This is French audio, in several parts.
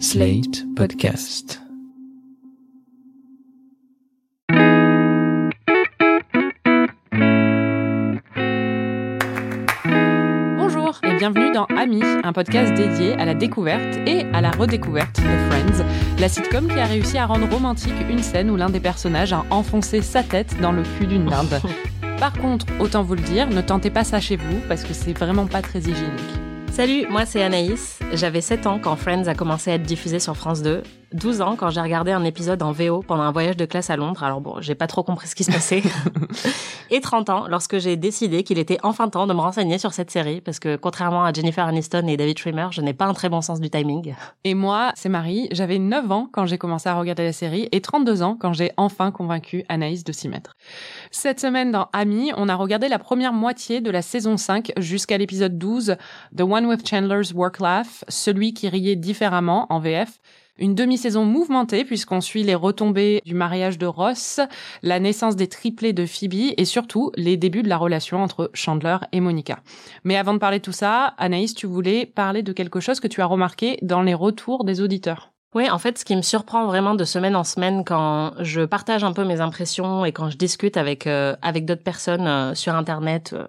Slate Podcast. Bonjour et bienvenue dans Ami, un podcast dédié à la découverte et à la redécouverte de Friends, la sitcom qui a réussi à rendre romantique une scène où l'un des personnages a enfoncé sa tête dans le cul d'une dinde. Par contre, autant vous le dire, ne tentez pas ça chez vous parce que c'est vraiment pas très hygiénique. Salut, moi c'est Anaïs. J'avais 7 ans quand Friends a commencé à être diffusé sur France 2. 12 ans quand j'ai regardé un épisode en VO pendant un voyage de classe à Londres. Alors bon, j'ai pas trop compris ce qui se passait. et 30 ans lorsque j'ai décidé qu'il était enfin temps de me renseigner sur cette série parce que contrairement à Jennifer Aniston et David Schwimmer, je n'ai pas un très bon sens du timing. Et moi, c'est Marie, j'avais 9 ans quand j'ai commencé à regarder la série et 32 ans quand j'ai enfin convaincu Anaïs de s'y mettre. Cette semaine dans Ami, on a regardé la première moitié de la saison 5 jusqu'à l'épisode 12, The One with Chandler's Work Laugh, celui qui riait différemment en VF. Une demi-saison mouvementée puisqu'on suit les retombées du mariage de Ross, la naissance des triplés de Phoebe et surtout les débuts de la relation entre Chandler et Monica. Mais avant de parler de tout ça, Anaïs, tu voulais parler de quelque chose que tu as remarqué dans les retours des auditeurs. Oui, en fait, ce qui me surprend vraiment de semaine en semaine quand je partage un peu mes impressions et quand je discute avec euh, avec d'autres personnes euh, sur internet euh,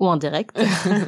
ou en direct,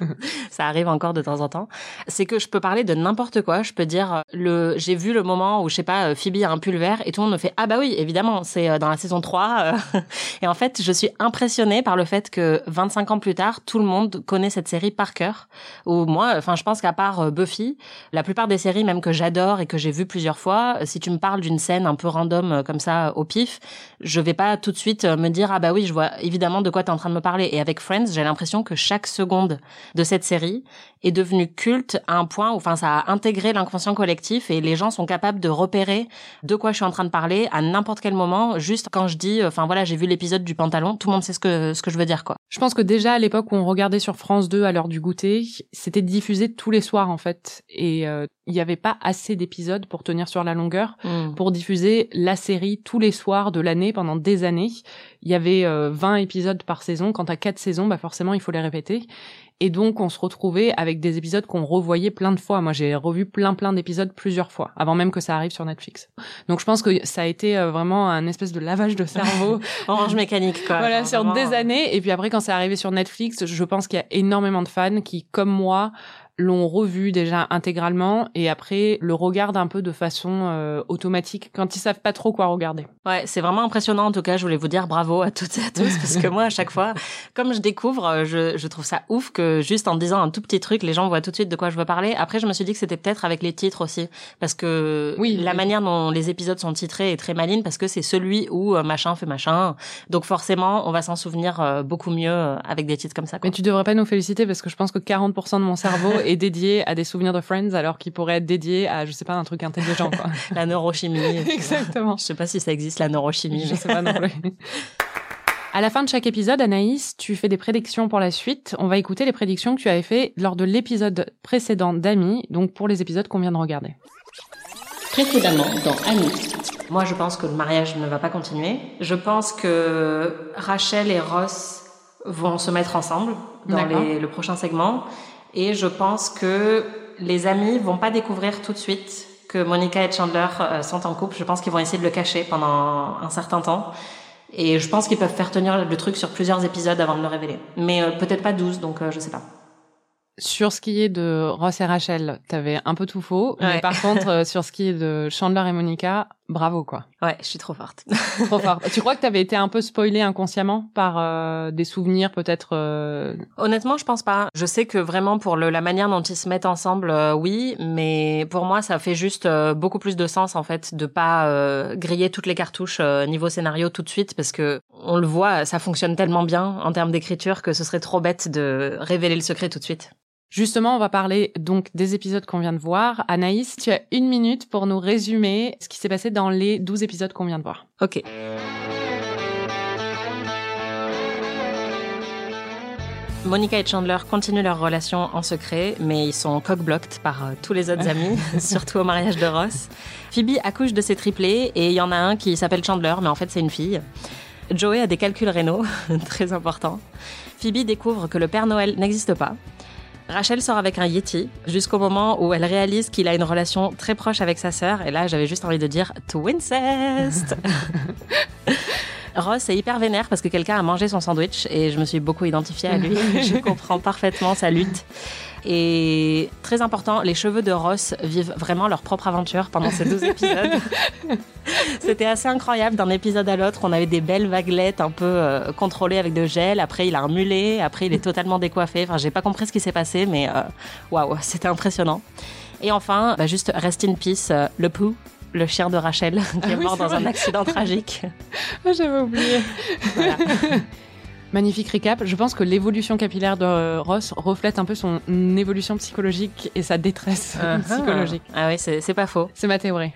ça arrive encore de temps en temps, c'est que je peux parler de n'importe quoi. Je peux dire le j'ai vu le moment où je sais pas Phoebe a un pull vert et tout le monde me fait ah bah oui évidemment c'est dans la saison 3 et en fait je suis impressionnée par le fait que 25 ans plus tard tout le monde connaît cette série par cœur. Ou moi, enfin je pense qu'à part Buffy, la plupart des séries même que j'adore et que j'ai vu plusieurs fois, si tu me parles d'une scène un peu random euh, comme ça au pif, je vais pas tout de suite euh, me dire ah bah oui, je vois évidemment de quoi tu es en train de me parler. Et avec Friends, j'ai l'impression que chaque seconde de cette série est devenue culte à un point où enfin ça a intégré l'inconscient collectif et les gens sont capables de repérer de quoi je suis en train de parler à n'importe quel moment juste quand je dis enfin voilà, j'ai vu l'épisode du pantalon, tout le monde sait ce que ce que je veux dire quoi. Je pense que déjà à l'époque où on regardait sur France 2 à l'heure du goûter, c'était diffusé tous les soirs en fait et euh, il n'y avait pas assez d'épisodes pour tenir sur la longueur Mm. pour diffuser la série tous les soirs de l'année pendant des années. Il y avait euh, 20 épisodes par saison. Quand t'as quatre saisons, bah forcément il faut les répéter. Et donc on se retrouvait avec des épisodes qu'on revoyait plein de fois. Moi j'ai revu plein plein d'épisodes plusieurs fois avant même que ça arrive sur Netflix. Donc je pense que ça a été euh, vraiment un espèce de lavage de cerveau. Orange mécanique quoi. voilà sur vraiment, des années. Et puis après quand c'est arrivé sur Netflix, je pense qu'il y a énormément de fans qui comme moi l'ont revu déjà intégralement et après le regardent un peu de façon euh, automatique quand ils savent pas trop quoi regarder. Ouais, c'est vraiment impressionnant. En tout cas, je voulais vous dire bravo à toutes et à tous parce que moi, à chaque fois, comme je découvre, euh, je, je trouve ça ouf que juste en disant un tout petit truc, les gens voient tout de suite de quoi je veux parler. Après, je me suis dit que c'était peut-être avec les titres aussi parce que Oui, la oui. manière dont les épisodes sont titrés est très maligne parce que c'est celui où euh, machin fait machin. Donc forcément, on va s'en souvenir euh, beaucoup mieux euh, avec des titres comme ça. Quoi. Mais tu devrais pas nous féliciter parce que je pense que 40% de mon cerveau est dédié à des souvenirs de Friends alors qu'il pourrait être dédié à je sais pas un truc intelligent quoi. La neurochimie. Exactement. Je sais pas si ça existe la neurochimie. Je sais pas non plus. À la fin de chaque épisode, Anaïs, tu fais des prédictions pour la suite. On va écouter les prédictions que tu avais fait lors de l'épisode précédent d'Ami, donc pour les épisodes qu'on vient de regarder. Précédemment dans Annie. Moi, je pense que le mariage ne va pas continuer. Je pense que Rachel et Ross vont se mettre ensemble dans les- le prochain segment. Et je pense que les amis vont pas découvrir tout de suite que Monica et Chandler euh, sont en couple. Je pense qu'ils vont essayer de le cacher pendant un certain temps. Et je pense qu'ils peuvent faire tenir le truc sur plusieurs épisodes avant de le révéler. Mais euh, peut-être pas 12, donc euh, je sais pas. Sur ce qui est de Ross et Rachel, t'avais un peu tout faux, mais Ouais. par contre, euh, sur ce qui est de Chandler et Monica, bravo quoi. Ouais, je suis trop forte. Trop fort. tu crois que t'avais été un peu spoilé inconsciemment par euh, des souvenirs peut-être euh, Honnêtement, je pense pas. Je sais que vraiment pour le, la manière dont ils se mettent ensemble, euh, oui, mais pour moi, ça fait juste beaucoup plus de sens en fait de pas griller toutes les cartouches niveau scénario tout de suite parce que on le voit, ça fonctionne tellement bien en termes d'écriture que ce serait trop bête de révéler le secret tout de suite. Justement, on va parler donc des épisodes qu'on vient de voir. Anaïs, tu as une minute pour nous résumer ce qui s'est passé dans les 12 épisodes qu'on vient de voir. Ok. Monica et Chandler continuent leur relation en secret, mais ils sont cock-blocked par euh, tous les autres amis, surtout au mariage de Ross. Phoebe accouche de ses triplés et il y en a un qui s'appelle Chandler, mais en fait c'est une fille. Joey a des calculs rénaux, très important. Phoebe découvre que le Père Noël n'existe pas. Rachel sort avec un Yeti jusqu'au moment où elle réalise qu'il a une relation très proche avec sa sœur. Et là, j'avais juste envie de dire Twincest Ross est hyper vénère parce que quelqu'un a mangé son sandwich et je me suis beaucoup identifiée à lui. je comprends parfaitement sa lutte. Et très important, les cheveux de Ross vivent vraiment leur propre aventure pendant ces 12 épisodes. C'était assez incroyable d'un épisode à l'autre. On avait des belles vaguelettes un peu euh, contrôlées avec de gel. Après, il a un mulet. Après, il est totalement décoiffé. Enfin, j'ai pas compris ce qui s'est passé, mais euh, waouh, c'était impressionnant. Et enfin, bah, juste rest in peace, euh, le Pooh, le chien de Rachel, qui Ah est oui, mort dans vrai. un accident tragique. Ah, J'avais oublié. Voilà. Magnifique récap. Je pense que l'évolution capillaire de Ross reflète un peu son évolution psychologique et sa détresse psychologique. Ah oui, c'est c'est pas faux. C'est ma théorie.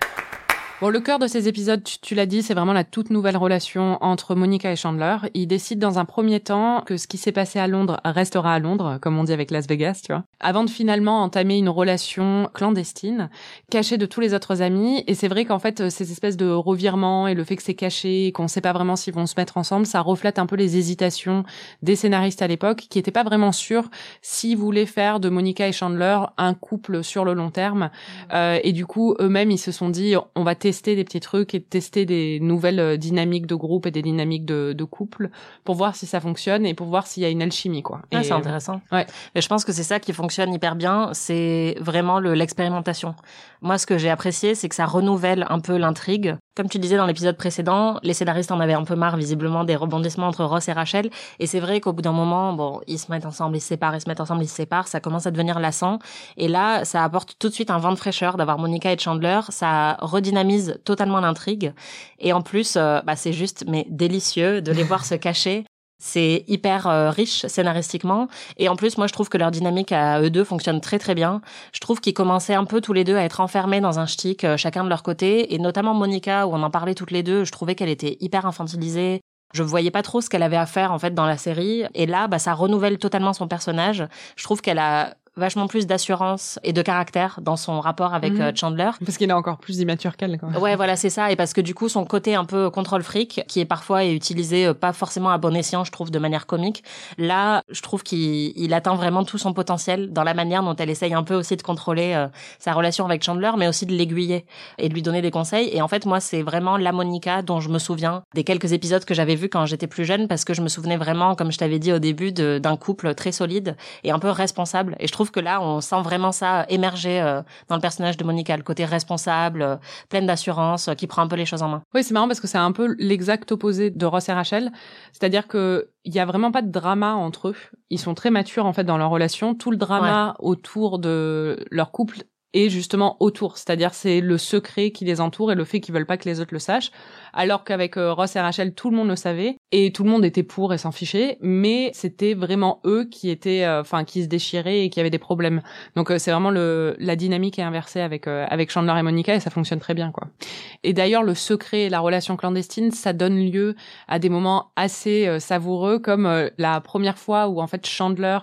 Bon, le cœur de ces épisodes, tu, tu l'as dit, c'est vraiment la toute nouvelle relation entre Monica et Chandler. Ils décident dans un premier temps que ce qui s'est passé à Londres restera à Londres, comme on dit avec Las Vegas, tu vois. Avant de finalement entamer une relation clandestine, cachée de tous les autres amis. Et c'est vrai qu'en fait, ces espèces de revirements et le fait que c'est caché, qu'on sait pas vraiment s'ils vont se mettre ensemble, ça reflète un peu les hésitations des scénaristes à l'époque, qui étaient pas vraiment sûrs s'ils voulaient faire de Monica et Chandler un couple sur le long terme. Euh, et du coup, eux-mêmes, ils se sont dit, on va tester des petits trucs et tester des nouvelles euh, dynamiques de groupe et des dynamiques de, de couple pour voir si ça fonctionne et pour voir s'il y a une alchimie, quoi. Ah, c'est intéressant. ouais. Et je pense que c'est ça qui fonctionne hyper bien, c'est vraiment le- l'expérimentation. Moi, ce que j'ai apprécié, c'est que ça renouvelle un peu l'intrigue. Comme tu disais dans l'épisode précédent, les scénaristes en avaient un peu marre, visiblement, des rebondissements entre Ross et Rachel. Et c'est vrai qu'au bout d'un moment, bon, ils se mettent ensemble, ils se séparent, ils se mettent ensemble, ils se séparent, ça commence à devenir lassant. Et là, ça apporte tout de suite un vent de fraîcheur d'avoir Monica et Chandler. Ça redynamise totalement l'intrigue. Et en plus, euh, bah, c'est juste, mais délicieux de les voir se cacher. C'est hyper euh, riche scénaristiquement. Et en plus, moi, je trouve que leur dynamique à eux deux fonctionne très très bien. Je trouve qu'ils commençaient un peu tous les deux à être enfermés dans un shtick, euh, chacun de leur côté. Et notamment Monica, où on en parlait toutes les deux, je trouvais qu'elle était hyper infantilisée. Je voyais pas trop ce qu'elle avait à faire en fait dans la série. Et là, bah, ça renouvelle totalement son personnage. Je trouve qu'elle a vachement plus d'assurance et de caractère dans son rapport avec Mhm. euh, Chandler. Parce qu'il est encore plus immature qu'elle, quand même. Ouais, voilà, c'est ça. Et parce que du coup, son côté un peu contrôle fric, qui est parfois est utilisé euh, pas forcément à bon escient, je trouve, de manière comique. Là, je trouve qu'il il atteint vraiment tout son potentiel dans la manière dont elle essaye un peu aussi de contrôler euh, sa relation avec Chandler, mais aussi de l'aiguiller et de lui donner des conseils. Et en fait, moi, c'est vraiment la Monica dont je me souviens des quelques épisodes que j'avais vus quand j'étais plus jeune, parce que je me souvenais vraiment, comme je t'avais dit au début, d'un couple très solide et un peu responsable. Et je trouve que là, on sent vraiment ça émerger euh, dans le personnage de Monica, le côté responsable, euh, pleine d'assurance, euh, qui prend un peu les choses en main. Oui, c'est marrant parce que c'est un peu l'exact opposé de Ross et Rachel. C'est-à-dire que il y a vraiment pas de drama entre eux. Ils sont très matures en fait dans leur relation. Tout le drama autour de leur couple est justement autour. C'est-à-dire c'est le secret qui les entoure et le fait qu'ils veulent pas que les autres le sachent. Alors qu'avec euh, Ross et Rachel, tout le monde le savait et tout le monde était pour et s'en fichait. Mais c'était vraiment eux qui étaient, euh, enfin, qui se déchiraient et qui avaient des problèmes. Donc euh, c'est vraiment le la dynamique est inversée avec avec Chandler et Monica et ça fonctionne très bien quoi. Et d'ailleurs, le secret et la relation clandestine, ça donne lieu à des moments assez euh, savoureux, comme euh, la première fois où en fait Chandler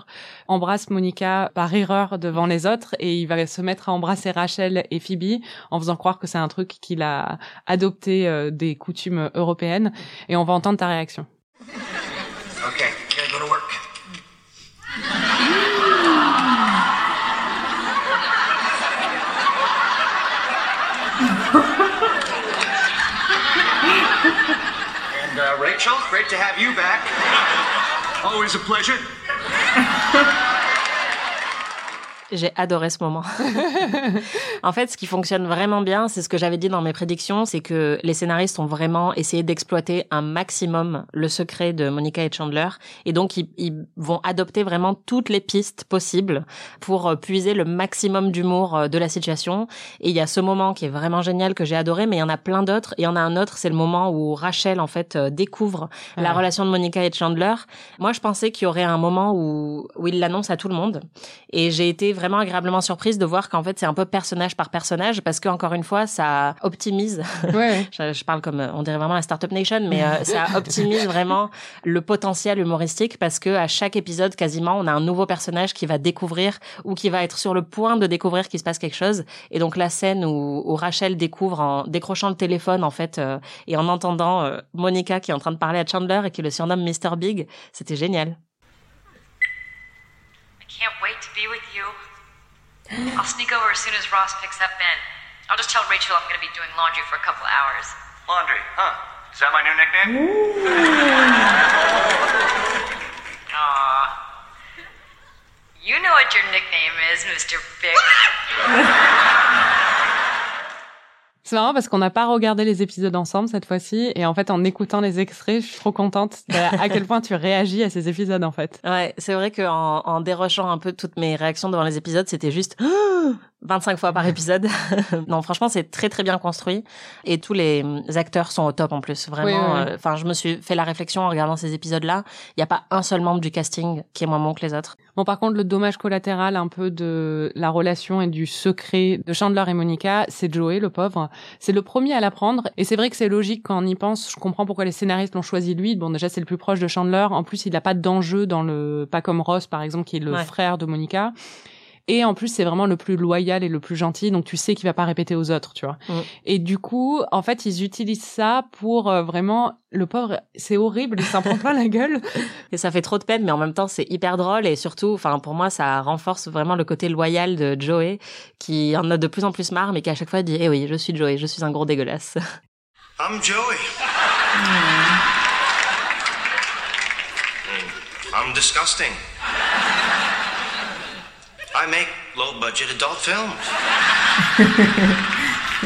embrasse Monica par erreur devant les autres et il va se mettre à embrasser Rachel et Phoebe en faisant croire que c'est un truc qu'il a adopté euh, des coutumes européennes. Et on va entendre ta réaction. Okay, Rachel, great to have you back. Always a pleasure. J'ai adoré ce moment. en fait, ce qui fonctionne vraiment bien, c'est ce que j'avais dit dans mes prédictions, c'est que les scénaristes ont vraiment essayé d'exploiter un maximum le secret de Monica et Chandler. Et donc, ils, ils vont adopter vraiment toutes les pistes possibles pour puiser le maximum d'humour euh, de la situation. Et il y a ce moment qui est vraiment génial que j'ai adoré, mais il y en a plein d'autres. Et il y en a un autre, c'est le moment où Rachel, en fait, euh, découvre la relation de Monica et Chandler. Moi, je pensais qu'il y aurait un moment où, où il l'annonce à tout le monde. Et j'ai été vraiment agréablement surprise de voir qu'en fait, c'est un peu personnage par personnage parce que, encore une fois, ça optimise. Ouais. je, je parle comme, euh, on dirait vraiment la Startup Nation, mais euh, ça optimise vraiment le potentiel humoristique parce que à chaque épisode, quasiment, on a un nouveau personnage qui va découvrir ou qui va être sur le point de découvrir qu'il se passe quelque chose. Et donc, la scène où, où Rachel découvre en décrochant le téléphone, en fait, euh, et en entendant euh, Monica qui est en train de parler à Chandler et qui le surnomme Mr. Big, c'était génial. I can't wait to be with you. I'll sneak over as soon as Ross picks up Ben. I'll just tell Rachel I'm going to be doing laundry for a couple hours. Laundry, huh? Is that my new nickname? Aw. You know what your nickname is, Mr. Big. C'est marrant parce qu'on n'a pas regardé les épisodes ensemble cette fois-ci et en fait en écoutant les extraits, je suis trop contente à quel point tu réagis à ces épisodes en fait. Ouais, c'est vrai qu'en en dérochant un peu toutes mes réactions devant les épisodes, c'était juste 25 fois par épisode. non, franchement, c'est très très bien construit et tous les acteurs sont au top en plus. Vraiment, Oui, oui, oui. euh, enfin, je me suis fait la réflexion en regardant ces épisodes-là. Il n'y a pas un seul membre du casting qui est moins bon que les autres. Bon par contre le dommage collatéral un peu de la relation et du secret de Chandler et Monica, c'est Joey le pauvre. C'est le premier à l'apprendre et c'est vrai que c'est logique quand on y pense. Je comprends pourquoi les scénaristes l'ont choisi lui. Bon déjà c'est le plus proche de Chandler. En plus il n'a pas d'enjeu dans le pas comme Ross par exemple qui est le Ouais. frère de Monica. Et en plus, c'est vraiment le plus loyal et le plus gentil, donc tu sais qu'il va pas répéter aux autres, tu vois. Mm. Et du coup, en fait, ils utilisent ça pour euh, vraiment le pauvre. C'est horrible, il s'en prend plein la gueule. Et ça fait trop de peine, mais en même temps, c'est hyper drôle et surtout, enfin, pour moi, ça renforce vraiment le côté loyal de Joey, qui en a de plus en plus marre, mais qui à chaque fois dit, eh oui, je suis Joey, je suis un gros dégueulasse. I'm Joey. I'm disgusting. I make low budget adult films.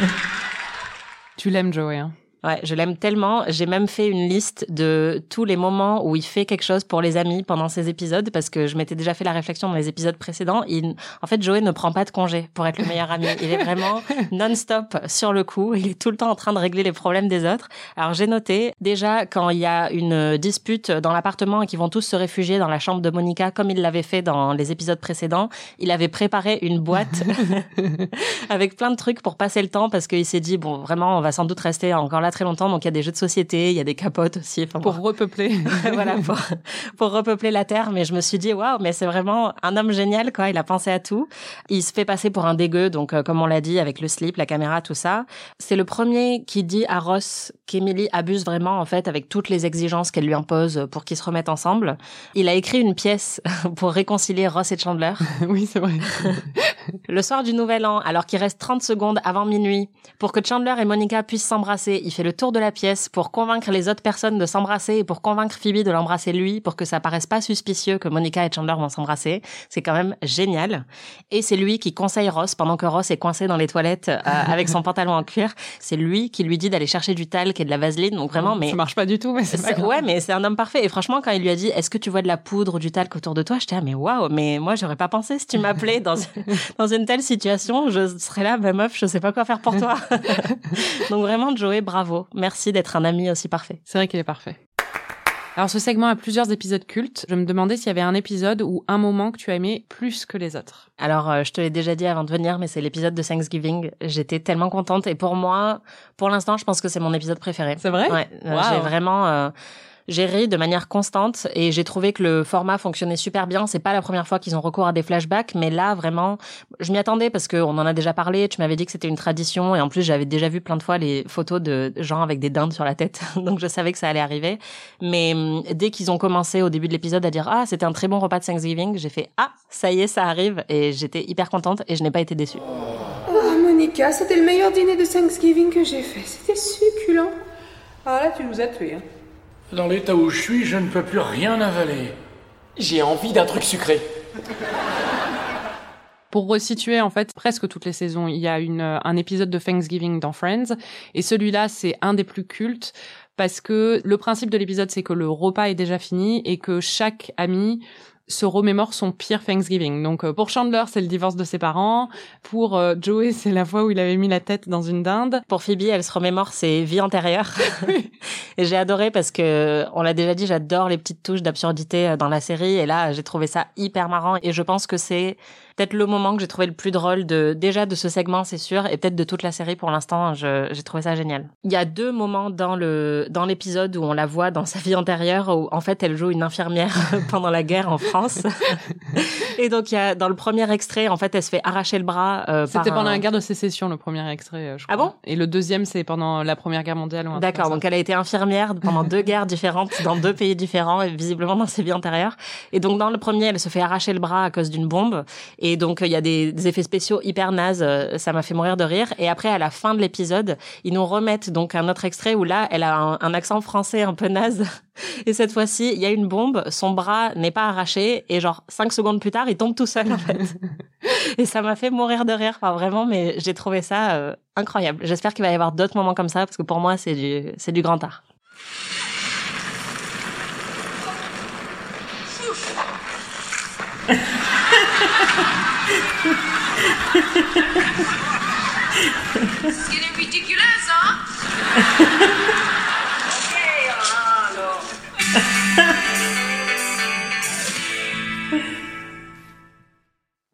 tu l'aimes, Joey. Hein. Ouais, je l'aime tellement. J'ai même fait une liste de tous les moments où il fait quelque chose pour les amis pendant ces épisodes parce que je m'étais déjà fait la réflexion dans les épisodes précédents. Il, en fait, Joey ne prend pas de congé pour être le meilleur ami. Il est vraiment non-stop sur le coup. Il est tout le temps en train de régler les problèmes des autres. Alors, j'ai noté déjà quand il y a une dispute dans l'appartement et qu'ils vont tous se réfugier dans la chambre de Monica comme il l'avait fait dans les épisodes précédents, il avait préparé une boîte avec plein de trucs pour passer le temps parce qu'il s'est dit bon vraiment on va sans doute rester encore là très longtemps donc il y a des jeux de société, il y a des capotes aussi enfin, Pour bon, repeupler. voilà pour, pour repeupler la terre mais je me suis dit waouh mais c'est vraiment un homme génial quoi, il a pensé à tout. Il se fait passer pour un dégueu donc euh, comme on l'a dit avec le slip, la caméra tout ça. C'est le premier qui dit à Ross qu'Emily abuse vraiment en fait avec toutes les exigences qu'elle lui impose pour qu'ils se remettent ensemble. Il a écrit une pièce pour réconcilier Ross et Chandler. oui, c'est vrai. Le soir du Nouvel An, alors qu'il reste 30 secondes avant minuit, pour que Chandler et Monica puissent s'embrasser, il fait le tour de la pièce pour convaincre les autres personnes de s'embrasser et pour convaincre Phoebe de l'embrasser lui, pour que ça paraisse pas suspicieux que Monica et Chandler vont s'embrasser. C'est quand même génial. Et c'est lui qui conseille Ross pendant que Ross est coincé dans les toilettes euh, avec son pantalon en cuir. C'est lui qui lui dit d'aller chercher du talc et de la vaseline. Donc vraiment, mais Ça marche pas du tout, mais c'est pas c'est- grave. ouais, mais c'est un homme parfait. Et franchement, quand il lui a dit, est-ce que tu vois de la poudre ou du talc autour de toi? J'étais, ah, mais waouh, mais moi, j'aurais pas pensé si tu m'appelais dans, dans une telle situation, je serais là, bah, meuf, je sais pas quoi faire pour toi. Donc vraiment, Joey, bravo. Merci d'être un ami aussi parfait. C'est vrai qu'il est parfait. Alors ce segment a plusieurs épisodes cultes. Je me demandais s'il y avait un épisode ou un moment que tu as aimé plus que les autres. Alors, euh, je te l'ai déjà dit avant de venir, mais c'est l'épisode de Thanksgiving. J'étais tellement contente. Et pour moi, pour l'instant, je pense que c'est mon épisode préféré. C'est vrai? Ouais, euh, Wow. j'ai vraiment euh, j'ai ri de manière constante et j'ai trouvé que le format fonctionnait super bien. C'est pas la première fois qu'ils ont recours à des flashbacks, mais là vraiment, je m'y attendais parce que on en a déjà parlé. Tu m'avais dit que c'était une tradition et en plus j'avais déjà vu plein de fois les photos de gens avec des dindes sur la tête, donc je savais que ça allait arriver. Mais hum, dès qu'ils ont commencé au début de l'épisode à dire ah c'était un très bon repas de Thanksgiving, j'ai fait ah ça y est ça arrive et j'étais hyper contente et je n'ai pas été déçue. Ah, Monica, c'était le meilleur dîner de Thanksgiving que j'ai fait. C'était succulent. Ah là, tu nous as tués. hein. Dans l'état où je suis, je ne peux plus rien avaler. J'ai envie d'un truc sucré. Pour resituer, en fait, presque toutes les saisons, il y a une, euh, un épisode de Thanksgiving dans Friends. Et celui-là, c'est un des plus cultes parce que le principe de l'épisode, c'est que le repas est déjà fini et que chaque ami se remémore son pire Thanksgiving. Donc euh, pour Chandler, c'est le divorce de ses parents. Pour euh, Joey, c'est la fois où il avait mis la tête dans une dinde. Pour Phoebe, elle se remémore ses vies antérieures. et j'ai adoré parce que, on l'a déjà dit, j'adore les petites touches d'absurdité euh, dans la série. Et là, j'ai trouvé ça hyper marrant. Et je pense que c'est peut-être le moment que j'ai trouvé le plus drôle de, déjà de ce segment, c'est sûr, et peut-être de toute la série pour l'instant. J'ai trouvé ça génial. Il y a deux moments dans le, dans l'épisode où on la voit dans sa vie antérieure où, en fait, elle joue une infirmière pendant la guerre en France. Et donc, il y a, dans le premier extrait, en fait, elle se fait arracher le bras. Euh, C'était pendant un- la guerre de sécession, le premier extrait, euh, je Ah crois. bon? Et le deuxième, c'est pendant la première guerre mondiale. D'accord, donc elle a été infirmière pendant deux guerres différentes dans deux pays différents et visiblement dans ses vies antérieures. Et donc dans le premier, elle se fait arracher le bras à cause d'une bombe. Et donc il y a des, effets spéciaux hyper nazes, euh, ça m'a fait mourir de rire. Et après, à la fin de l'épisode, ils nous remettent donc un autre extrait où là, elle a un, un accent français un peu naze. Et cette fois-ci, il y a une bombe, son bras n'est pas arraché et genre cinq secondes plus tard, il tombe tout seul en fait. Et ça m'a fait mourir de rire, enfin, vraiment, mais j'ai trouvé ça euh, incroyable. J'espère qu'il va y avoir d'autres moments comme ça parce que pour moi, c'est du, c'est du grand art.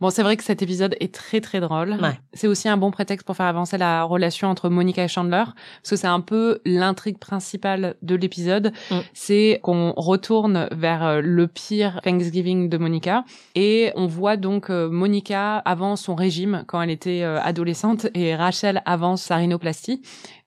Bon, c'est vrai que cet épisode est très très drôle. Ouais. C'est aussi un bon prétexte pour faire avancer la relation entre Monica et Chandler, parce que c'est un peu l'intrigue principale de l'épisode. Mm. C'est qu'on retourne vers euh, le pire Thanksgiving de Monica, et on voit donc euh, Monica avant son régime quand elle était euh, adolescente, et Rachel avant sa rhinoplastie.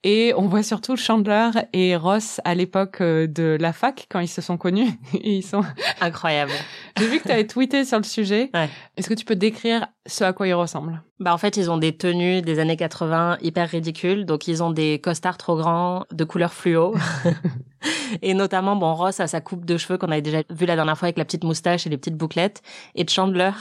Et on voit surtout Chandler et Ross à l'époque euh, de la fac quand ils se sont connus. Et ils sont. Incroyable. J'ai vu que tu avais tweeté sur le sujet. Ouais. Est-ce que tu peux décrire ce à quoi ils ressemblent Bah en fait, ils ont des tenues des années 80 hyper ridicules. Donc ils ont des costards trop grands de couleur fluo. et notamment, bon, Ross a sa coupe de cheveux qu'on avait déjà vu la dernière fois avec la petite moustache et les petites bouclettes. Et Chandler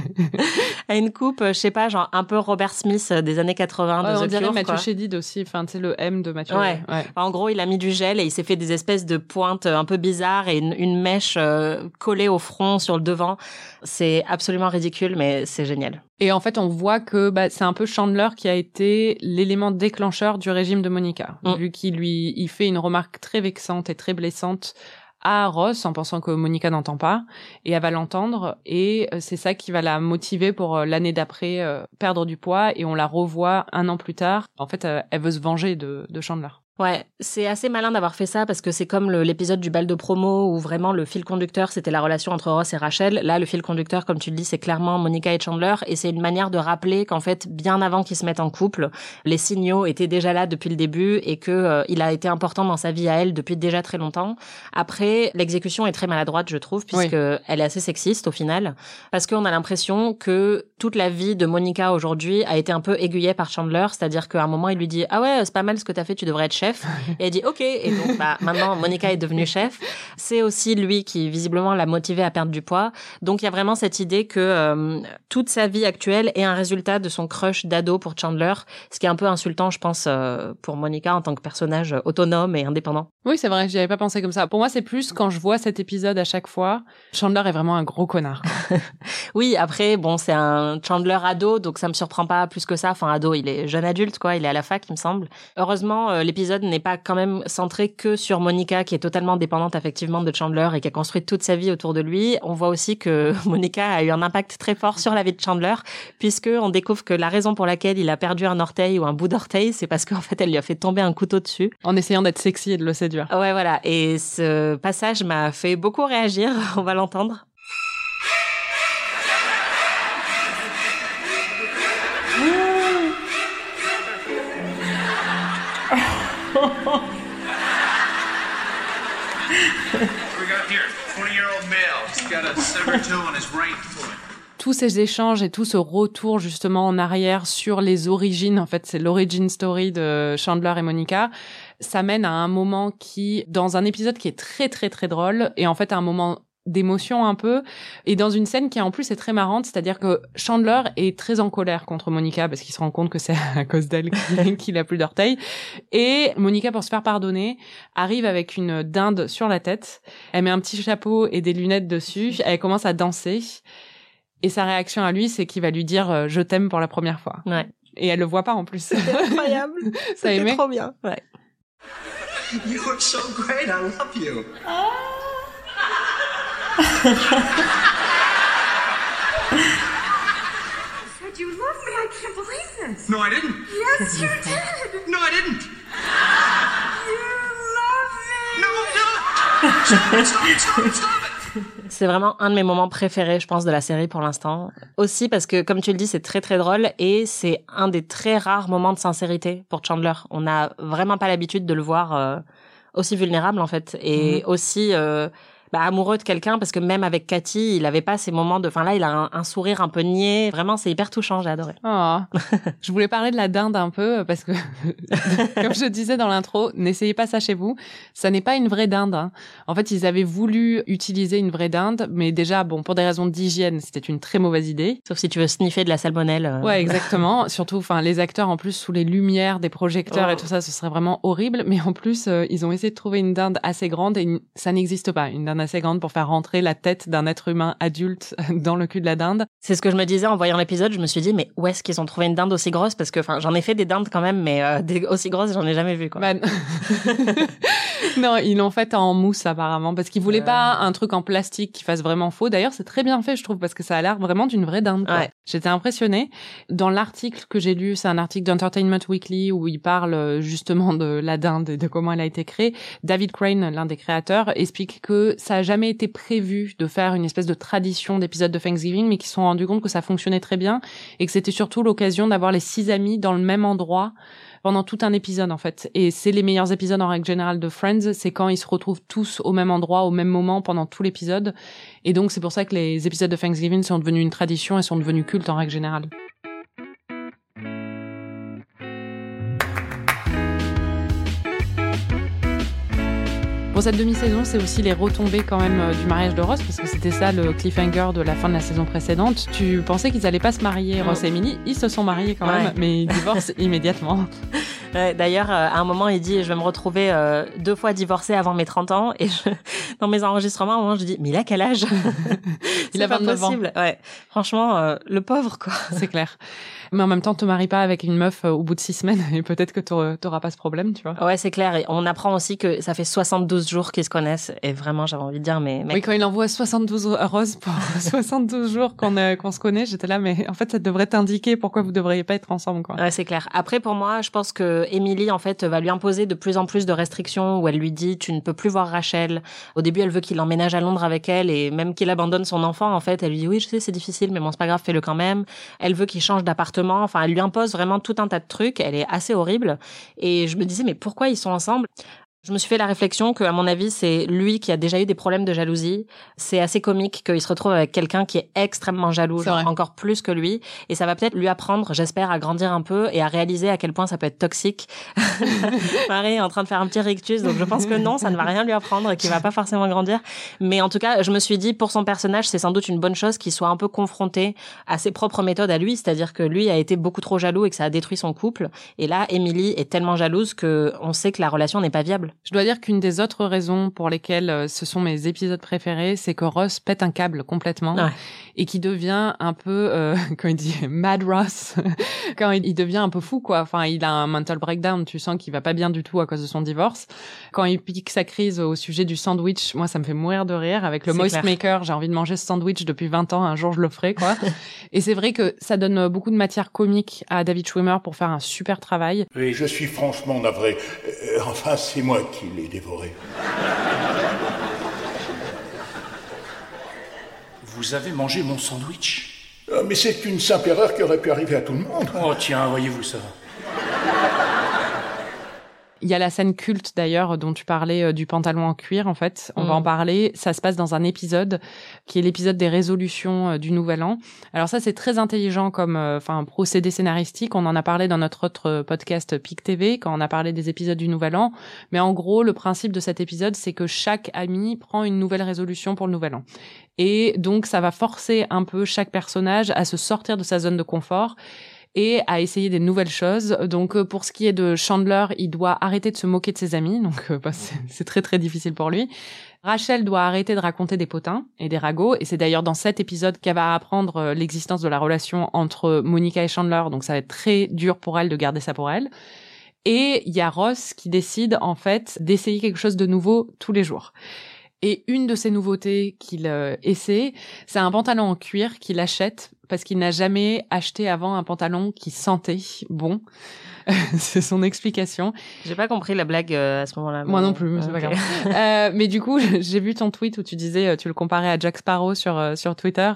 a une coupe, euh, je sais pas, genre un peu Robert Smith euh, des années 80 Ouais, de on The dirait Cure, Mathieu quoi. Chédid aussi, enfin, tu sais, le M de Mathieu. Ouais. ouais. En gros, il a mis du gel et il s'est fait des espèces de pointes un peu bizarres et une, une mèche euh, collée au front sur le devant. C'est absolument ridicule, mais c'est génial. Et en fait, on voit que bah, c'est un peu Chandler qui a été l'élément déclencheur du régime de Monica, Mm. vu qu'il lui il fait une remarque très vexante et très blessante à Ross en pensant que Monica n'entend pas et elle va l'entendre et euh, c'est ça qui va la motiver pour euh, l'année d'après euh, perdre du poids et on la revoit un an plus tard. En fait, euh, elle veut se venger de, de Chandler. Ouais, c'est assez malin d'avoir fait ça parce que c'est comme l'épisode du bal de promo où vraiment le fil conducteur c'était la relation entre Ross et Rachel. Là, le fil conducteur, comme tu le dis, c'est clairement Monica et Chandler et c'est une manière de rappeler qu'en fait, bien avant qu'ils se mettent en couple, les signaux étaient déjà là depuis le début et que euh, il a été important dans sa vie à elle depuis déjà très longtemps. Après, l'exécution est très maladroite, je trouve, puisque elle est assez sexiste au final, parce qu'on a l'impression que toute la vie de Monica aujourd'hui a été un peu aiguillée par Chandler, c'est-à-dire qu'à un moment il lui dit ah ouais c'est pas mal ce que t'as fait, tu devrais être chef, et elle dit ok, et donc bah maintenant Monica est devenue chef. C'est aussi lui qui visiblement l'a motivée à perdre du poids, donc il y a vraiment cette idée que euh, toute sa vie actuelle est un résultat de son crush d'ado pour Chandler, ce qui est un peu insultant je pense euh, pour Monica en tant que personnage autonome et indépendant. Oui, c'est vrai, j'y avais pas pensé comme ça. Pour moi, c'est plus quand je vois cet épisode à chaque fois, Chandler est vraiment un gros connard. Oui, après, bon, c'est un Chandler ado, donc ça me surprend pas plus que ça. Enfin, ado, il est jeune adulte, quoi. Il est à la fac, il me semble. Heureusement, euh, l'épisode n'est pas quand même centré que sur Monica, qui est totalement dépendante effectivement de Chandler et qui a construit toute sa vie autour de lui. On voit aussi que Monica a eu un impact très fort sur la vie de Chandler, puisque on découvre que la raison pour laquelle il a perdu un orteil ou un bout d'orteil, c'est parce qu'en fait, elle lui a fait tomber un couteau dessus. En essayant d'être sexy et de le séduire. Ouais, voilà. Et ce passage m'a fait beaucoup réagir. On va l'entendre. We got here? 20 year old male. He's got a severed toe on his right foot. tous ces échanges et tout ce retour justement en arrière sur les origines, en fait c'est l'origin story de Chandler et Monica, ça mène à un moment qui, dans un épisode qui est très très très drôle, et en fait à un moment d'émotion un peu et dans une scène qui en plus est très marrante c'est-à-dire que Chandler est très en colère contre Monica parce qu'il se rend compte que c'est à cause d'elle qu'il- a plus d'orteils et Monica pour se faire pardonner arrive avec une dinde sur la tête elle met un petit chapeau et des lunettes dessus elle commence à danser et sa réaction à lui, c'est qu'il va lui dire euh, je t'aime pour la première fois. Ouais. Et elle le voit pas en plus. Incroyable. Ça aimé trop bien. Ouais. You are so great. I love you. Said you love me? I can't believe this. No, I didn't. Yes, you did. No, I didn't. You love me. No, no. Stop it, stop it, stop it, stop it. C'est vraiment un de mes moments préférés, je pense, de la série pour l'instant. Aussi parce que, comme tu le dis, c'est très très drôle et c'est un des très rares moments de sincérité pour Chandler. On n'a vraiment pas l'habitude de le voir euh, aussi vulnérable en fait et Mhm. aussi euh, bah, amoureux de quelqu'un parce que même avec Cathy, il avait pas ces moments de. Enfin là, il a un, un sourire un peu niais. Vraiment, c'est hyper touchant. J'ai adoré. Oh. je voulais parler de la dinde un peu parce que, comme je disais dans l'intro, n'essayez pas ça chez vous. Ça n'est pas une vraie dinde. hein. En fait, ils avaient voulu utiliser une vraie dinde, mais déjà, bon, pour des raisons d'hygiène, c'était une très mauvaise idée. Sauf si tu veux sniffer de la salmonelle. euh. Ouais, exactement. Surtout, enfin, les acteurs en plus sous les lumières des projecteurs Oh. et tout ça, ce serait vraiment horrible. Mais en plus, euh, ils ont essayé de trouver une dinde assez grande et une- ça n'existe pas. Une dinde assez grande pour faire rentrer la tête d'un être humain adulte dans le cul de la dinde. C'est ce que je me disais en voyant l'épisode. Je me suis dit, mais où est-ce qu'ils ont trouvé une dinde aussi grosse? Parce que, enfin, j'en ai fait des dindes quand même, mais euh, des aussi grosses, j'en ai jamais vu. Quoi. Bah, non, ils l'ont fait en mousse apparemment parce qu'ils voulaient pas un truc en plastique qui fasse vraiment faux. D'ailleurs, c'est très bien fait, je trouve, parce que ça a l'air vraiment d'une vraie dinde. Ouais. J'étais impressionnée. Dans l'article que j'ai lu, c'est un article d'Entertainment Weekly où il parle euh, justement de la dinde et de comment elle a été créée. David Crane, l'un des créateurs, explique que ça a jamais été prévu de faire une espèce de tradition d'épisodes de Thanksgiving, mais qu'ils se sont rendus compte que ça fonctionnait très bien et que c'était surtout l'occasion d'avoir les six amis dans le même endroit pendant tout un épisode en fait. Et c'est les meilleurs épisodes en règle générale de Friends, c'est quand ils se retrouvent tous au même endroit, au même moment pendant tout l'épisode. Et donc c'est pour ça que les épisodes de Thanksgiving sont devenus une tradition et sont devenus cultes en règle générale. Pour cette demi-saison, c'est aussi les retombées quand même euh, du mariage de Ross, parce que c'était ça le cliffhanger de la fin de la saison précédente. Tu pensais qu'ils allaient pas se marier, Ross et Emily? Ils se sont mariés quand même, mais ils divorcent immédiatement. Ouais, D'ailleurs, euh, à un moment, il dit, je vais me retrouver euh, deux fois divorcé avant mes 30 ans. Et je, dans mes enregistrements, à un moment, je dis, mais il a quel âge? Il a pas 29 ans. possible. Ouais. Franchement, euh, le pauvre, quoi. C'est clair. Mais en même temps, te marie pas avec une meuf euh, au bout de six semaines et peut-être que t'auras t'auras pas ce problème, tu vois. Ouais, c'est clair. Et on apprend aussi que ça fait 72 jours qu'ils se connaissent. Et vraiment, j'avais envie de dire, mais mec, Oui, quand il envoie 72 roses pour 72 jours qu'on euh, qu'on se connaît, j'étais là, mais en fait, ça devrait t'indiquer pourquoi vous devriez pas être ensemble, quoi. Ouais, c'est clair. Après, pour moi, je pense que Emily, en fait, va lui imposer de plus en plus de restrictions où elle lui dit, tu ne peux plus voir Rachel. Au début, elle veut qu'il emménage à Londres avec elle et même qu'il abandonne son enfant, en fait, elle lui dit, oui, je sais, c'est difficile, mais bon, c'est pas grave, fais-le quand même. Elle veut qu'il change d'appartement. Enfin, elle lui impose vraiment tout un tas de trucs. Elle est assez horrible. Et je me disais, mais pourquoi ils sont ensemble? Je me suis fait la réflexion que, à mon avis, c'est lui qui a déjà eu des problèmes de jalousie. C'est assez comique qu'il se retrouve avec quelqu'un qui est extrêmement jaloux, genre encore plus que lui. Et ça va peut-être lui apprendre, j'espère, à grandir un peu et à réaliser à quel point ça peut être toxique. Marie est en train de faire un petit rictus, donc je pense que non, ça ne va rien lui apprendre et qu'il va pas forcément grandir. Mais en tout cas, je me suis dit, pour son personnage, c'est sans doute une bonne chose qu'il soit un peu confronté à ses propres méthodes à lui, c'est-à-dire que lui a été beaucoup trop jaloux et que ça a détruit son couple. Et là, Emily est tellement jalouse que on sait que la relation n'est pas viable. Je dois dire qu'une des autres raisons pour lesquelles euh, ce sont mes épisodes préférés, c'est que Ross pète un câble complètement Ouais. et qui devient un peu, euh, quand il dit Mad Ross, quand il, il devient un peu fou, quoi. Enfin, il a un mental breakdown. Tu sens qu'il va pas bien du tout à cause de son divorce. Quand il pique sa crise au sujet du sandwich, moi, ça me fait mourir de rire. Avec le Moist clair. Maker, j'ai envie de manger ce sandwich depuis 20 ans. Un jour, je le ferai, quoi. et c'est vrai que ça donne beaucoup de matière comique à David Schwimmer pour faire un super travail. Oui, je suis franchement navré. Euh, enfin, c'est moi qui l'ai dévoré. Vous avez mangé mon sandwich Ah, mais c'est une simple erreur qui aurait pu arriver à tout le monde. Oh tiens, voyez-vous ça. Il y a la scène culte d'ailleurs dont tu parlais euh, du pantalon en cuir en fait. On Mm. va en parler. Ça se passe dans un épisode qui est l'épisode des résolutions euh, du Nouvel An. Alors ça c'est très intelligent comme euh, enfin procédé scénaristique. On en a parlé dans notre autre podcast Pic TV quand on a parlé des épisodes du Nouvel An. Mais en gros le principe de cet épisode c'est que chaque ami prend une nouvelle résolution pour le Nouvel An. Et donc ça va forcer un peu chaque personnage à se sortir de sa zone de confort et à essayer des nouvelles choses. Donc euh, pour ce qui est de Chandler, il doit arrêter de se moquer de ses amis, donc euh, bah, c'est très très difficile pour lui. Rachel doit arrêter de raconter des potins et des ragots, et c'est d'ailleurs dans cet épisode qu'elle va apprendre euh, l'existence de la relation entre Monica et Chandler, donc ça va être très dur pour elle de garder ça pour elle. Et il y a Ross qui décide en fait d'essayer quelque chose de nouveau tous les jours. Et une de ces nouveautés qu'il euh, essaie, c'est un pantalon en cuir qu'il achète parce qu'il n'a jamais acheté avant un pantalon qui sentait bon. c'est son explication. J'ai pas compris la blague euh, à ce moment-là. Moi non plus, mais c'est pas grave. Euh, mais du coup, j'ai vu ton tweet où tu disais, tu le comparais à Jack Sparrow sur sur Twitter.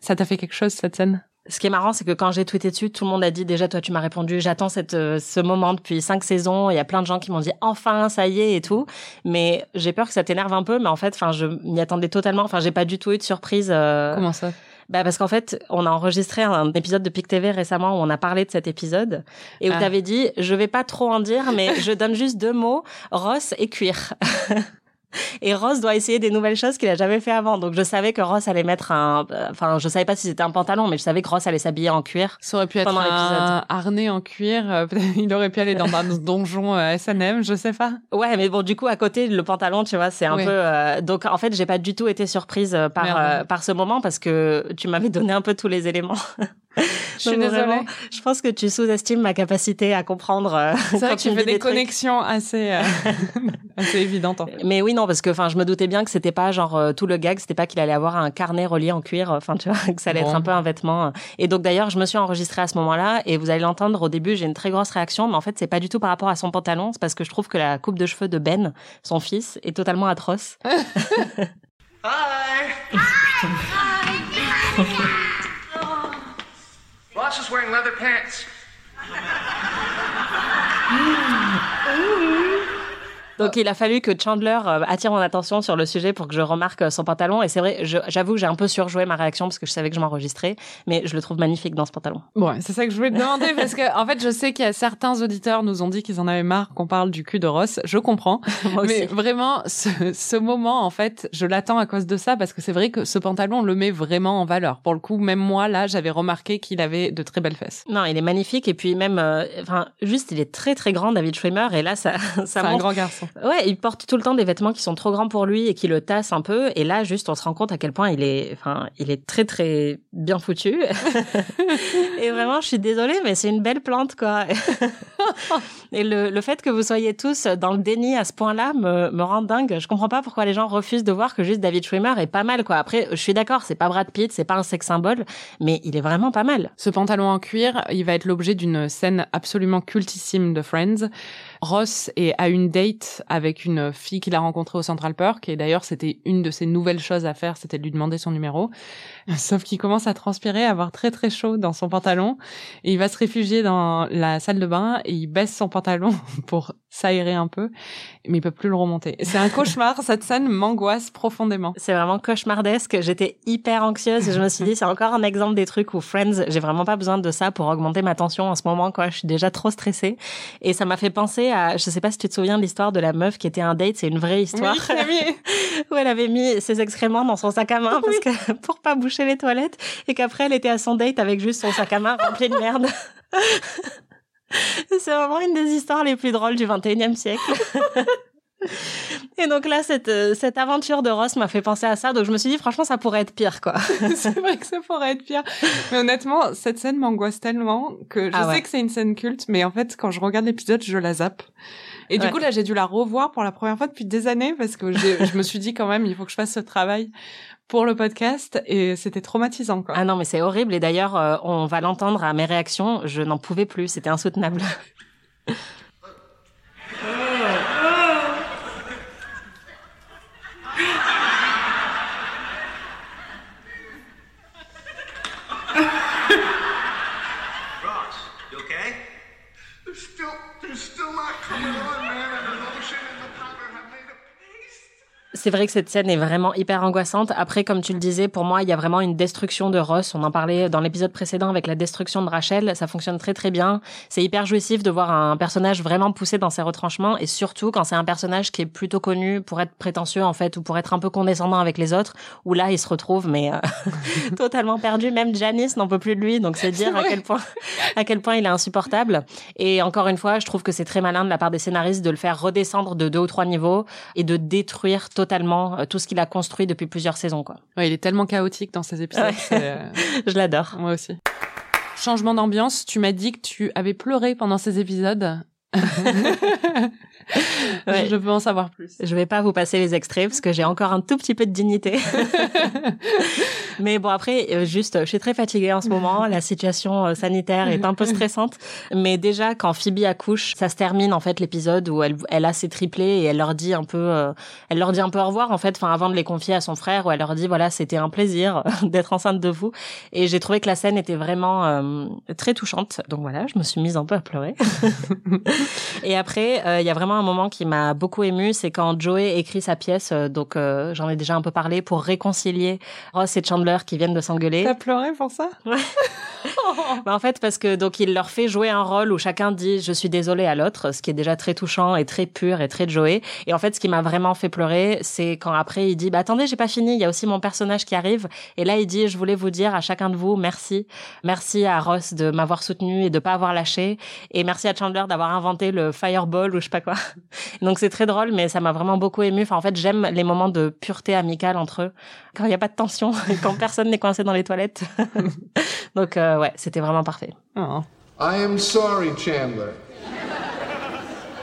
Ça t'a fait quelque chose cette scène? Ce qui est marrant, c'est que quand j'ai tweeté dessus, tout le monde a dit déjà, toi, tu m'as répondu, j'attends cette euh, ce moment depuis cinq saisons. Il y a plein de gens qui m'ont dit enfin, ça y est et tout. Mais j'ai peur que ça t'énerve un peu. Mais en fait, enfin, je m'y attendais totalement. Enfin, j'ai pas du tout eu de surprise. euh, Comment ça? Bah parce qu'en fait, on a enregistré un épisode de PIC TV récemment où on a parlé de cet épisode et où Ah. t'avais dit je vais pas trop en dire mais je donne juste deux mots Ross et cuir. Et Ross doit essayer des nouvelles choses qu'il a jamais fait avant. Donc je savais que Ross allait mettre un, enfin je savais pas si c'était un pantalon, mais je savais que Ross allait s'habiller en cuir. Ça aurait pu être un harnais en cuir. euh, il aurait pu aller dans un donjon euh, S&M, je sais pas. Ouais, mais bon, du coup, à côté, le pantalon, tu vois, c'est un Oui. peu. euh, Donc, en fait, j'ai pas du tout été surprise euh, par euh, par ce moment parce que tu m'avais donné un peu tous les éléments. Je suis désolée. vraiment, je pense que tu sous-estimes ma capacité à comprendre. euh, C'est vrai quand que tu me fais des, connexions assez euh, assez évidentes. En fait. Mais oui, non, parce que enfin, je me doutais bien que c'était pas genre euh, tout le gag, c'était pas qu'il allait avoir un carnet relié en cuir, enfin tu vois, que ça allait Bon. être un peu un vêtement. Et donc d'ailleurs, je me suis enregistrée à ce moment-là, et vous allez l'entendre au début, j'ai une très grosse réaction, mais en fait, c'est pas du tout par rapport à son pantalon, c'est parce que je trouve que la coupe de cheveux de Ben, son fils, est totalement atroce. Hi. Boss is wearing leather pants. Donc il a fallu que Chandler euh, attire mon attention sur le sujet pour que je remarque euh, son pantalon. Et c'est vrai, j'avoue que j'ai un peu surjoué ma réaction parce que je savais que je m'enregistrais, mais je le trouve magnifique dans ce pantalon. Bon, c'est ça que je voulais te demander parce que en fait, je sais qu'il y a certains auditeurs nous ont dit qu'ils en avaient marre qu'on parle du cul de Ross. Je comprends, Moi aussi. mais vraiment, ce, ce moment, en fait, je l'attends à cause de ça parce que c'est vrai que ce pantalon on le met vraiment en valeur. Pour le coup, même moi là, j'avais remarqué qu'il avait de très belles fesses. Non, il est magnifique et puis même, euh, enfin, juste il est très très grand, David Schwimmer, et là ça, ça C'est un montre. grand garçon. Ouais, il porte tout le temps des vêtements qui sont trop grands pour lui et qui le tassent un peu. Et là, juste, on se rend compte à quel point il est, enfin, il est très très bien foutu. et vraiment, je suis désolée, mais c'est une belle plante, quoi. et le, le fait que vous soyez tous dans le déni à ce point-là me, me rend dingue. Je comprends pas pourquoi les gens refusent de voir que juste David Schwimmer est pas mal, quoi. Après, je suis d'accord, c'est pas Brad Pitt, c'est pas un sex symbole, mais il est vraiment pas mal. Ce pantalon en cuir, il va être l'objet d'une scène absolument cultissime de Friends. Ross est à une date avec une fille qu'il a rencontrée au Central Park et d'ailleurs c'était une de ses nouvelles choses à faire, c'était de lui demander son numéro. Sauf qu'il commence à transpirer, à avoir très très chaud dans son pantalon et il va se réfugier dans la salle de bain et il baisse son pantalon pour s'aérer un peu, mais il peut plus le remonter. C'est un cauchemar, cette scène m'angoisse profondément. C'est vraiment cauchemardesque. J'étais hyper anxieuse et je me suis dit, c'est encore un exemple des trucs où Friends, j'ai vraiment pas besoin de ça pour augmenter ma tension en ce moment, quoi. Je suis déjà trop stressée. Et ça m'a fait penser à, je sais pas si tu te souviens de l'histoire de la meuf qui était un date, c'est une vraie histoire. Oui, où elle avait mis ses excréments dans son sac à main parce que, pour pas boucher les toilettes et qu'après elle était à son date avec juste son sac à main rempli de merde. C'est vraiment une des histoires les plus drôles du 21e siècle. Et donc là, cette, euh, cette aventure de Ross m'a fait penser à ça. Donc je me suis dit, franchement, ça pourrait être pire, quoi. c'est vrai que ça pourrait être pire. Mais honnêtement, cette scène m'angoisse tellement que je Ah sais que c'est une scène culte, mais en fait, quand je regarde l'épisode, je la zappe. Et du coup, là, j'ai dû la revoir pour la première fois depuis des années parce que je me suis dit quand même, il faut que je fasse ce travail pour le podcast et c'était traumatisant, quoi. Ah non, mais c'est horrible. Et d'ailleurs, euh, on va l'entendre à mes réactions. Je n'en pouvais plus. C'était insoutenable. Ross, you okay? They're still, they're still not coming on, man. And the lotion and the powder have made a paste. C'est vrai que cette scène est vraiment hyper angoissante. Après, comme tu le disais, pour moi, il y a vraiment une destruction de Ross. On en parlait dans l'épisode précédent avec la destruction de Rachel. Ça fonctionne très très bien. C'est hyper jouissif de voir un personnage vraiment poussé dans ses retranchements et surtout quand c'est un personnage qui est plutôt connu pour être prétentieux en fait ou pour être un peu condescendant avec les autres. Où là, il se retrouve mais euh, totalement perdu. Même Janice n'en peut plus de lui. Donc c'est dire à quel point à quel point il est insupportable. Et encore une fois, je trouve que c'est très malin de la part des scénaristes de le faire redescendre de deux ou trois niveaux et de détruire totalement euh, tout ce qu'il a construit depuis plusieurs saisons. Quoi. Ouais, il est tellement chaotique dans ces épisodes. Ouais. euh, Je l'adore. Moi aussi. Changement d'ambiance, tu m'as dit que tu avais pleuré pendant ces épisodes. Ouais. Je veux en savoir plus. Je vais pas vous passer les extraits parce que j'ai encore un tout petit peu de dignité. Mais bon, après, euh, juste, je suis très fatiguée en ce moment. La situation euh, sanitaire est un peu stressante. Mais déjà, quand Phoebe accouche, ça se termine, en fait, l'épisode où elle, elle a ses triplés et elle leur dit un peu, euh, elle leur dit un peu au revoir, en fait, enfin, avant de les confier à son frère, où elle leur dit, voilà, c'était un plaisir d'être enceinte de vous. Et j'ai trouvé que la scène était vraiment euh, très touchante. Donc voilà, je me suis mise un peu à pleurer. et après, euh, il y a vraiment un moment qui m'a beaucoup émue, c'est quand Joey écrit sa pièce, euh, donc euh, j'en ai déjà un peu parlé, pour réconcilier Ross et Chandler qui viennent de s'engueuler. T'as pleuré pour ça? Bah, en fait, parce que donc il leur fait jouer un rôle où chacun dit je suis désolé à l'autre, ce qui est déjà très touchant et très pur et très Joey. Et en fait, ce qui m'a vraiment fait pleurer, c'est quand après il dit bah attendez, j'ai pas fini, il y a aussi mon personnage qui arrive. Et là, il dit je voulais vous dire à chacun de vous merci, merci à Ross de m'avoir soutenu et de pas avoir lâché, et merci à Chandler d'avoir inventé le fireball ou je sais pas quoi. Donc c'est très drôle, mais ça m'a vraiment beaucoup ému. Enfin, en fait, j'aime les moments de pureté amicale entre eux, quand il y a pas de tension et quand personne n'est coincé dans les toilettes. Donc euh, ouais, c'était vraiment parfait. Oh. I am sorry, Chandler.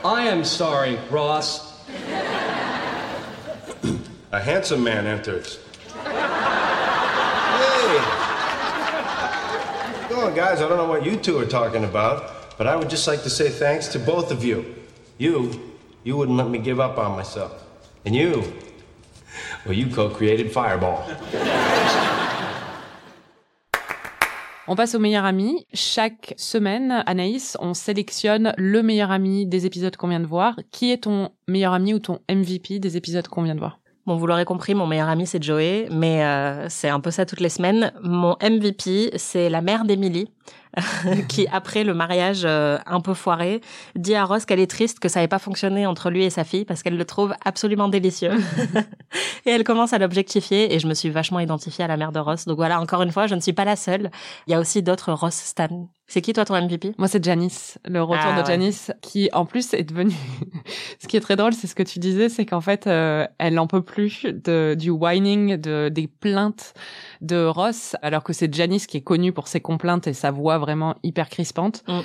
I am sorry, Ross. A handsome man enters. Hey! Go on, guys. I don't know what you two are talking about, but I would just like to say thanks to both of you. You, you wouldn't let me give up on myself. And you, well, you co created Fireball. On passe au meilleur ami. Chaque semaine, Anaïs, on sélectionne le meilleur ami des épisodes qu'on vient de voir. Qui est ton meilleur ami ou ton MVP des épisodes qu'on vient de voir? Bon, vous l'aurez compris, mon meilleur ami c'est Joey, mais euh, c'est un peu ça toutes les semaines. Mon MVP, c'est la mère d'Emily, qui après le mariage euh, un peu foiré, dit à Ross qu'elle est triste que ça n'ait pas fonctionné entre lui et sa fille parce qu'elle le trouve absolument délicieux. et elle commence à l'objectifier et je me suis vachement identifiée à la mère de Ross. Donc voilà, encore une fois, je ne suis pas la seule. Il y a aussi d'autres Ross Stan. C'est qui toi ton MVP Moi, c'est Janice, le retour Ah, de ouais. Janice, qui en plus est devenu. ce qui est très drôle, c'est ce que tu disais, c'est qu'en fait, euh, elle n'en peut plus de, du whining, de, des plaintes de Ross, alors que c'est Janice qui est connue pour ses complaintes et sa voix vraiment hyper crispante. Mm.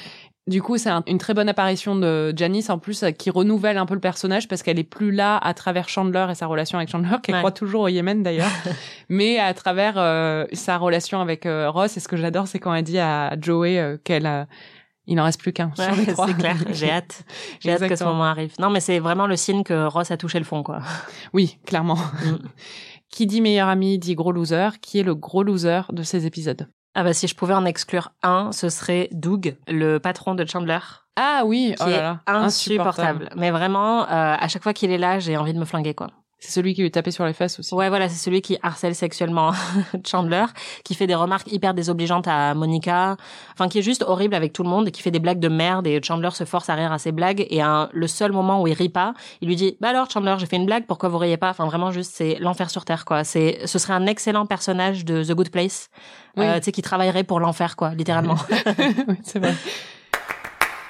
Du coup, c'est un- une très bonne apparition de Janice en plus euh, qui renouvelle un peu le personnage parce qu'elle est plus là à travers Chandler et sa relation avec Chandler, qu'elle Ouais. croit toujours au Yémen d'ailleurs, mais à travers euh, sa relation avec euh, Ross. Et ce que j'adore, c'est quand elle dit à Joey euh, qu'elle il en reste plus qu'un Ouais, c'est clair, j'ai hâte. J'ai hâte que ce moment arrive. Non, mais c'est vraiment le signe que Ross a touché le fond, quoi. Oui, clairement. Mm. Qui dit meilleur ami dit gros loser. Qui est le gros loser de ces épisodes Ah bah si je pouvais en exclure un, ce serait Doug, le patron de Chandler, Ah oui, qui oh là est insupportable. Mais vraiment, euh, à chaque fois qu'il est là, j'ai envie de me flinguer, quoi. C'est celui qui lui tapait sur les fesses aussi. Ouais, voilà, c'est celui qui harcèle sexuellement Chandler, qui fait des remarques hyper désobligeantes à Monica, enfin qui est juste horrible avec tout le monde et qui fait des blagues de merde et Chandler se force à rire à ses blagues et un, le seul moment où il rit pas, il lui dit "Bah alors Chandler, j'ai fait une blague, pourquoi vous riez pas? Enfin vraiment juste c'est l'enfer sur terre quoi. C'est ce serait un excellent personnage de The Good Place, Oui. euh, tu sais qui travaillerait pour l'enfer quoi, littéralement. oui, c'est vrai.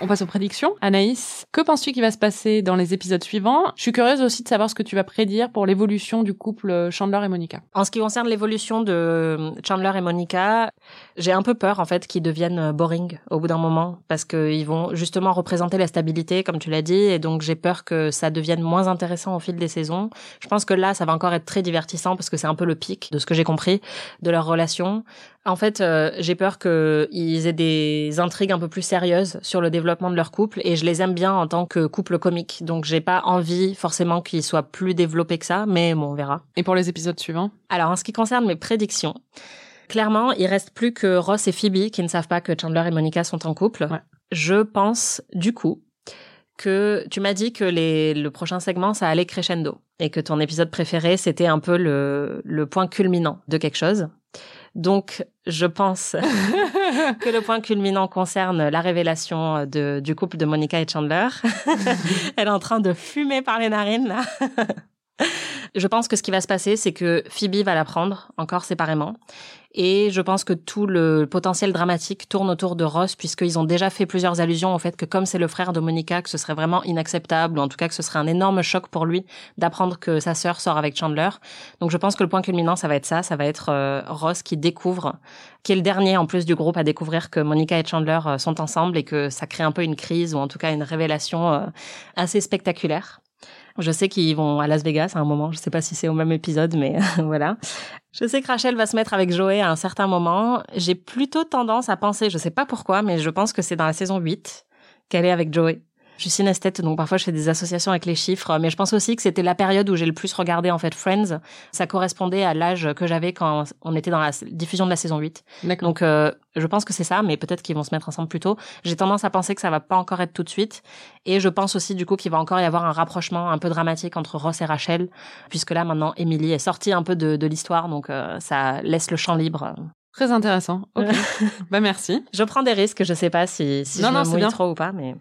On passe aux prédictions. Anaïs, que penses-tu qui va se passer dans les épisodes suivants? Je suis curieuse aussi de savoir ce que tu vas prédire pour l'évolution du couple Chandler et Monica. En ce qui concerne l'évolution de Chandler et Monica, j'ai un peu peur en fait qu'ils deviennent boring au bout d'un moment parce qu'ils vont justement représenter la stabilité comme tu l'as dit et donc j'ai peur que ça devienne moins intéressant au fil des saisons. Je pense que là ça va encore être très divertissant parce que c'est un peu le pic de ce que j'ai compris de leur relation. En fait, euh, j'ai peur qu'ils aient des intrigues un peu plus sérieuses sur le développement de leur couple et je les aime bien en tant que couple comique. Donc j'ai pas envie forcément qu'ils soient plus développés que ça, mais bon, on verra. Et pour les épisodes suivants? Alors, en ce qui concerne mes prédictions, clairement, il reste plus que Ross et Phoebe qui ne savent pas que Chandler et Monica sont en couple. Ouais. Je pense, du coup, que tu m'as dit que les, le prochain segment, ça allait crescendo et que ton épisode préféré, c'était un peu le, le point culminant de quelque chose. Donc, je pense que le point culminant concerne la révélation de, du couple de Monica et Chandler. Elle est en train de fumer par les narines, là. Je pense que ce qui va se passer, c'est que Phoebe va la prendre encore séparément Et je pense que tout le potentiel dramatique tourne autour de Ross, puisqu'ils ont déjà fait plusieurs allusions au fait que comme c'est le frère de Monica, que ce serait vraiment inacceptable, ou en tout cas que ce serait un énorme choc pour lui d'apprendre que sa sœur sort avec Chandler. Donc je pense que le point culminant, ça va être ça, ça va être euh, Ross qui découvre, qui est le dernier en plus du groupe à découvrir que Monica et Chandler euh, sont ensemble et que ça crée un peu une crise, ou en tout cas une révélation euh, assez spectaculaire. Je sais qu'ils vont à Las Vegas à un moment. Je sais pas si c'est au même épisode, mais voilà. Je sais que Rachel va se mettre avec Joey à un certain moment. J'ai plutôt tendance à penser, je sais pas pourquoi, mais je pense que c'est dans la saison 8 qu'elle est avec Joey. Je suis synesthète, donc parfois je fais des associations avec les chiffres, mais je pense aussi que c'était la période où j'ai le plus regardé en fait Friends. Ça correspondait à l'âge que j'avais quand on était dans la diffusion de la saison 8. Donc euh, je pense que c'est ça, mais peut-être qu'ils vont se mettre ensemble plus tôt. J'ai tendance à penser que ça va pas encore être tout de suite, et je pense aussi du coup qu'il va encore y avoir un rapprochement un peu dramatique entre Ross et Rachel, puisque là maintenant Emily est sortie un peu de, de l'histoire, donc euh, ça laisse le champ libre. Très intéressant. Ok. bah merci. Je prends des risques, je sais pas si, si Non, je non, me mouille bien. trop ou pas, mais.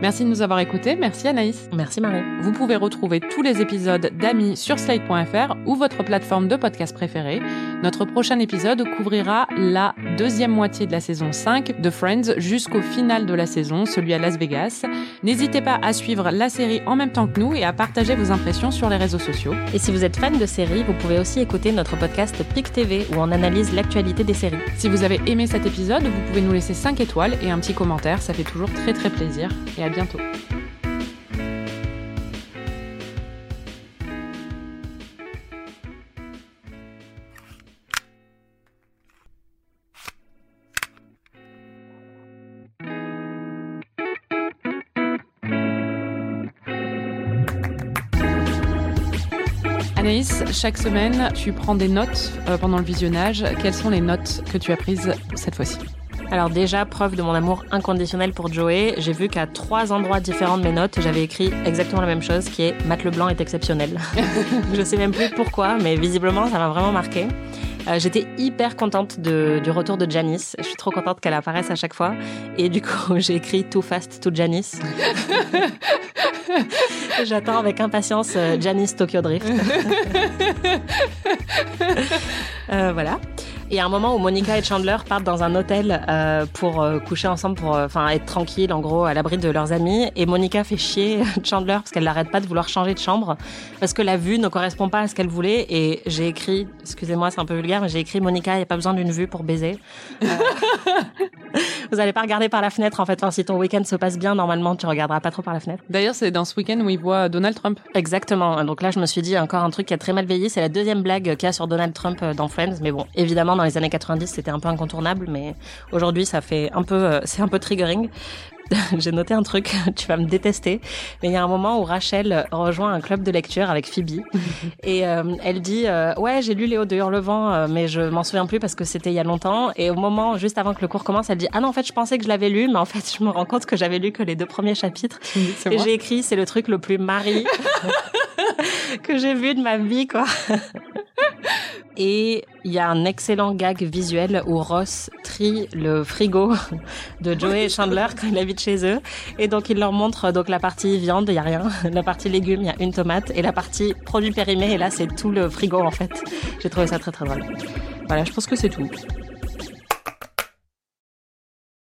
Merci de nous avoir écoutés. Merci Anaïs. Merci Marie. Vous pouvez retrouver tous les épisodes d'Amis sur slate.fr ou votre plateforme de podcast préférée. Notre prochain épisode couvrira la deuxième moitié de la saison 5 de Friends jusqu'au final de la saison, celui à Las Vegas. N'hésitez pas à suivre la série en même temps que nous et à partager vos impressions sur les réseaux sociaux. Et si vous êtes fan de séries, vous pouvez aussi écouter notre podcast PIC TV où on analyse l'actualité des séries. Si vous avez aimé cet épisode, vous pouvez nous laisser 5 étoiles et un petit commentaire, ça fait toujours très très plaisir. Et à bientôt. Anaïs, chaque semaine, tu prends des notes euh, pendant le visionnage. Quelles sont les notes que tu as prises cette fois-ci? Alors déjà, preuve de mon amour inconditionnel pour Joey, j'ai vu qu'à trois endroits différents de mes notes, j'avais écrit exactement la même chose, qui est Matt Leblanc est exceptionnel. je sais même plus pourquoi, mais visiblement, ça m'a vraiment marqué. Euh, J'étais hyper contente de, du retour de Janice. Je suis trop contente qu'elle apparaisse à chaque fois. Et du coup, j'ai écrit Too Fast to Janice. J'attends avec impatience euh, Janice Tokyo Drift. Euh, voilà. Et à un moment où Monica et Chandler partent dans un hôtel euh, pour euh, coucher ensemble, pour euh, enfin être tranquille en gros à l'abri de leurs amis. Et Monica fait chier Chandler parce qu'elle n'arrête pas de vouloir changer de chambre parce que la vue ne correspond pas à ce qu'elle voulait. Et j'ai écrit, excusez-moi, c'est un peu vulgaire, mais j'ai écrit Monica, il n'y a pas besoin d'une vue pour baiser. Vous n'allez pas regarder par la fenêtre en fait. Enfin, si ton week-end se passe bien, normalement, tu regarderas pas trop par la fenêtre. D'ailleurs, c'est dans ce week-end où il voit Donald Trump. Exactement. Donc là, je me suis dit encore un truc qui a très mal vieilli. C'est la deuxième blague qu'il y a sur Donald Trump dans Friends. Mais bon, évidemment, dans les années 90, c'était un peu incontournable. Mais aujourd'hui, ça fait un peu, euh, c'est un peu triggering. J'ai noté un truc, tu vas me détester, mais il y a un moment où Rachel rejoint un club de lecture avec Phoebe. Et euh, elle dit euh, ouais j'ai lu Léo de Hurlevent euh, mais je m'en souviens plus parce que c'était il y a longtemps. Et au moment juste avant que le cours commence elle dit ah non en fait je pensais que je l'avais lu mais en fait je me rends compte que j'avais lu que les deux premiers chapitres. Et j'ai écrit c'est le truc le plus mari que j'ai vu de ma vie quoi. Et il y a un excellent gag visuel où Ross trie le frigo de Joey Chandler quand il habite chez eux. Et donc, il leur montre donc la partie viande, il y a rien. La partie légumes, il y a une tomate. Et la partie produits périmés, et là, c'est tout le frigo, en fait. J'ai trouvé ça très, très drôle. Voilà, je pense que c'est tout.